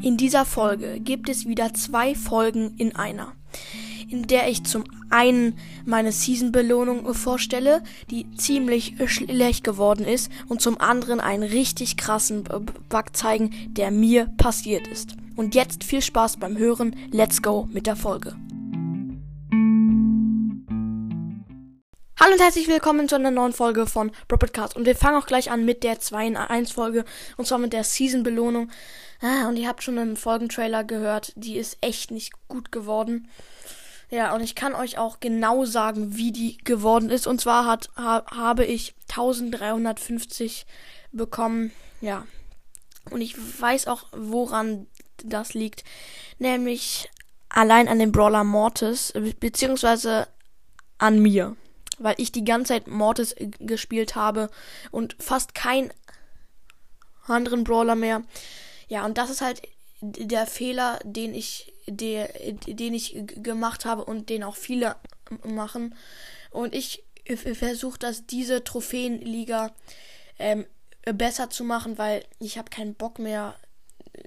In dieser Folge gibt es wieder zwei Folgen in einer, in der ich zum einen meine Season-Belohnung vorstelle, die ziemlich schlecht geworden ist, und zum anderen einen richtig krassen Bug zeigen, der mir passiert ist. Und jetzt viel Spaß beim Hören. Let's go mit der Folge. Hallo und herzlich willkommen zu einer neuen Folge von Cast. Und wir fangen auch gleich an mit der 2 in 1 Folge. Und zwar mit der Season-Belohnung. Ah, und ihr habt schon einen Folgentrailer gehört. Die ist echt nicht gut geworden. Ja, und ich kann euch auch genau sagen, wie die geworden ist. Und zwar hat, ha, habe ich 1350 bekommen. Ja. Und ich weiß auch, woran das liegt. Nämlich allein an dem Brawler Mortis, beziehungsweise an mir weil ich die ganze Zeit Mortis gespielt habe und fast kein anderen Brawler mehr. Ja, und das ist halt der Fehler, den ich, der, den ich gemacht habe und den auch viele machen. Und ich versuche, dass diese Trophäenliga ähm, besser zu machen, weil ich habe keinen Bock mehr,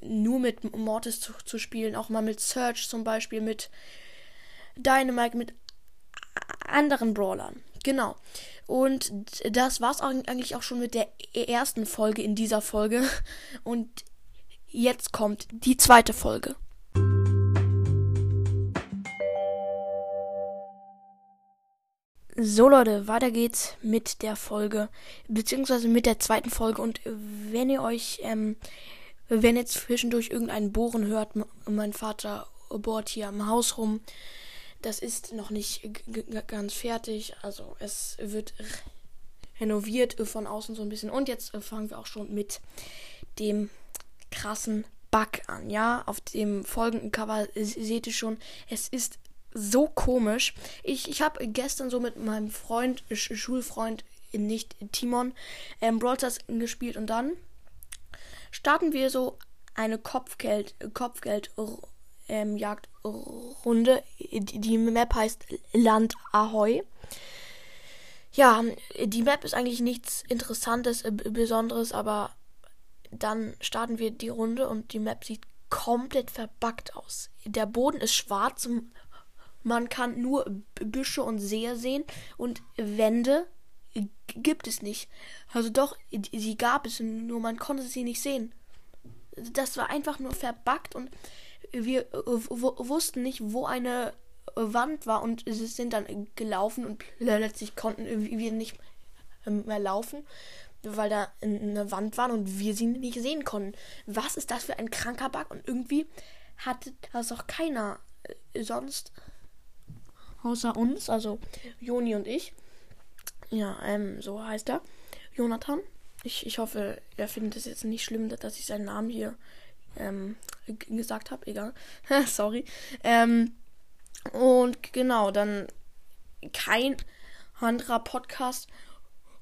nur mit Mortis zu, zu spielen, auch mal mit Search zum Beispiel, mit Dynamite, mit anderen Brawlern. Genau. Und das war's eigentlich auch schon mit der ersten Folge in dieser Folge. Und jetzt kommt die zweite Folge. So Leute, weiter geht's mit der Folge, beziehungsweise mit der zweiten Folge. Und wenn ihr euch, ähm, wenn ihr zwischendurch irgendeinen Bohren hört, mein Vater bohrt hier am Haus rum, das ist noch nicht ganz fertig. Also es wird renoviert von außen so ein bisschen. Und jetzt äh, fangen wir auch schon mit dem krassen Bug an. Ja, auf dem folgenden Cover seht ihr schon, es ist so komisch. Ich, ich habe gestern so mit meinem Freund, Sch Schulfreund, nicht Timon, ähm, Brawl gespielt und dann starten wir so eine Kopfgeld, Kopfgeld ähm, Jagdrunde. Die Map heißt Land Ahoy. Ja, die Map ist eigentlich nichts Interessantes, äh, Besonderes, aber dann starten wir die Runde und die Map sieht komplett verbuggt aus. Der Boden ist schwarz, man kann nur Büsche und Seen sehen und Wände gibt es nicht. Also doch, sie gab es, nur man konnte sie nicht sehen. Das war einfach nur verbuggt und wir äh, wussten nicht, wo eine Wand war und sie sind dann gelaufen und plötzlich konnten wir nicht mehr laufen, weil da eine Wand war und wir sie nicht sehen konnten. Was ist das für ein kranker Bug? Und irgendwie hatte das auch keiner äh, sonst außer uns, also Joni und ich. Ja, ähm, so heißt er. Jonathan. Ich, ich hoffe, er findet es jetzt nicht schlimm, dass ich seinen Namen hier ähm, gesagt habe. Egal. Sorry. Ähm, und genau, dann kein anderer Podcast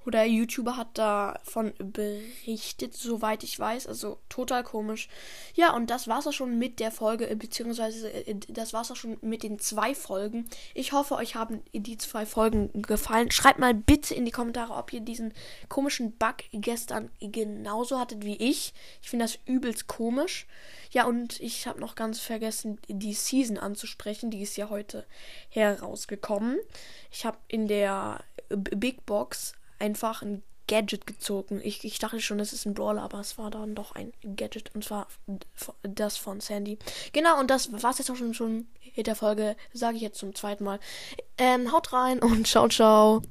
oder YouTuber hat davon berichtet, soweit ich weiß. Also total komisch. Ja, und das war's auch schon mit der Folge, äh, beziehungsweise äh, das war's auch schon mit den zwei Folgen. Ich hoffe, euch haben die zwei Folgen gefallen. Schreibt mal bitte in die Kommentare, ob ihr diesen komischen Bug gestern genauso hattet wie ich. Ich finde das übelst komisch. Ja, und ich habe noch ganz vergessen, die Season anzusprechen. Die ist ja heute herausgekommen. Ich habe in der Big Box einfach ein Gadget gezogen. Ich, ich dachte schon, es ist ein Brawler, aber es war dann doch ein Gadget. Und zwar das von Sandy. Genau, und das war es jetzt auch schon, schon in der Folge. Sage ich jetzt zum zweiten Mal. Ähm, haut rein und ciao, ciao.